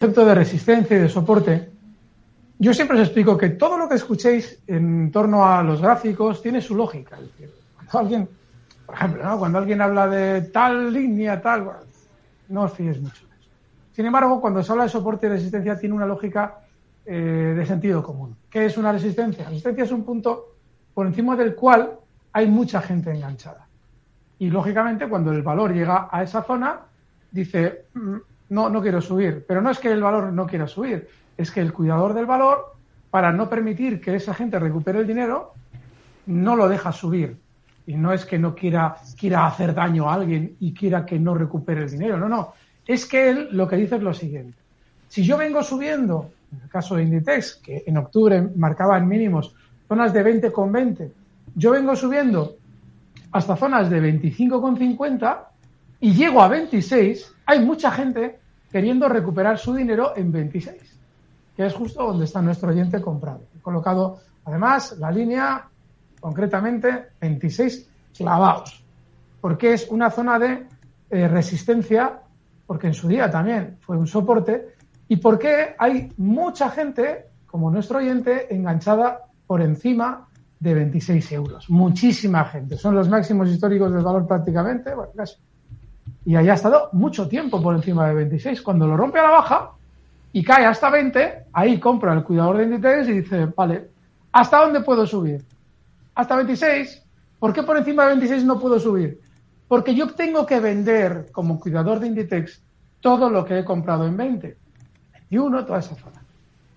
concepto de resistencia y de soporte, yo siempre os explico que todo lo que escuchéis en torno a los gráficos tiene su lógica. cuando alguien, por ejemplo, cuando alguien habla de tal línea, tal, no os fíes mucho. Sin embargo, cuando se habla de soporte y resistencia, tiene una lógica eh, de sentido común. ¿Qué es una resistencia? La resistencia es un punto por encima del cual hay mucha gente enganchada. Y lógicamente, cuando el valor llega a esa zona, dice, mm, no, no quiero subir. Pero no es que el valor no quiera subir, es que el cuidador del valor, para no permitir que esa gente recupere el dinero, no lo deja subir. Y no es que no quiera, quiera hacer daño a alguien y quiera que no recupere el dinero. No, no. Es que él lo que dice es lo siguiente. Si yo vengo subiendo, en el caso de Inditex, que en octubre marcaba en mínimos zonas de 20 con 20, yo vengo subiendo hasta zonas de 25 con 50 y llego a 26, hay mucha gente queriendo recuperar su dinero en 26, que es justo donde está nuestro oyente comprado. He colocado además la línea, concretamente 26 clavados, porque es una zona de eh, resistencia, porque en su día también fue un soporte, y porque hay mucha gente, como nuestro oyente, enganchada por encima de 26 euros. Muchísima gente. Son los máximos históricos del valor prácticamente, bueno, casi y haya estado mucho tiempo por encima de 26. Cuando lo rompe a la baja y cae hasta 20, ahí compra el cuidador de Inditex y dice, vale, ¿hasta dónde puedo subir? Hasta 26. ¿Por qué por encima de 26 no puedo subir? Porque yo tengo que vender como cuidador de Inditex todo lo que he comprado en 20. 21, toda esa zona.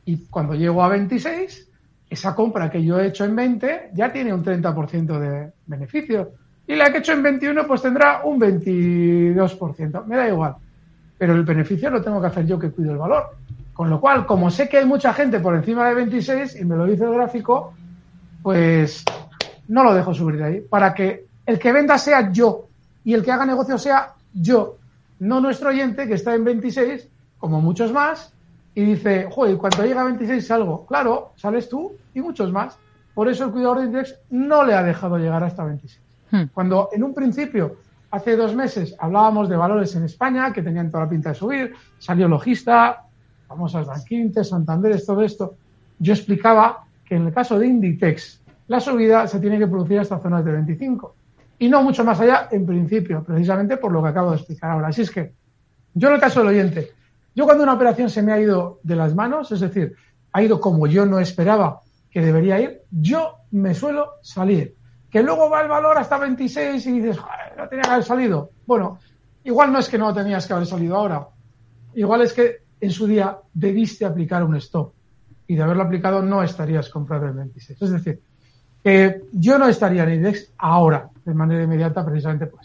Y cuando llego a 26, esa compra que yo he hecho en 20 ya tiene un 30% de beneficio y la que he hecho en 21 pues tendrá un 22%. Me da igual. Pero el beneficio lo tengo que hacer yo que cuido el valor. Con lo cual, como sé que hay mucha gente por encima de 26 y me lo dice el gráfico, pues no lo dejo subir de ahí. Para que el que venda sea yo y el que haga negocio sea yo. No nuestro oyente que está en 26, como muchos más, y dice, joder, cuando llega a 26 salgo. Claro, sales tú y muchos más. Por eso el cuidador de index no le ha dejado llegar hasta 26. Hmm. Cuando en un principio, hace dos meses, hablábamos de valores en España que tenían toda la pinta de subir, salió Logista, famosas Banquinte, Santander, todo esto, yo explicaba que en el caso de Inditex, la subida se tiene que producir hasta zonas de 25 y no mucho más allá en principio, precisamente por lo que acabo de explicar ahora. Así es que, yo en el caso del oyente, yo cuando una operación se me ha ido de las manos, es decir, ha ido como yo no esperaba que debería ir, yo me suelo salir que luego va el valor hasta 26 y dices, no tenía que haber salido. Bueno, igual no es que no tenías que haber salido ahora. Igual es que en su día debiste aplicar un stop y de haberlo aplicado no estarías comprando el 26. Es decir, que yo no estaría en IDEX ahora, de manera inmediata, precisamente pues.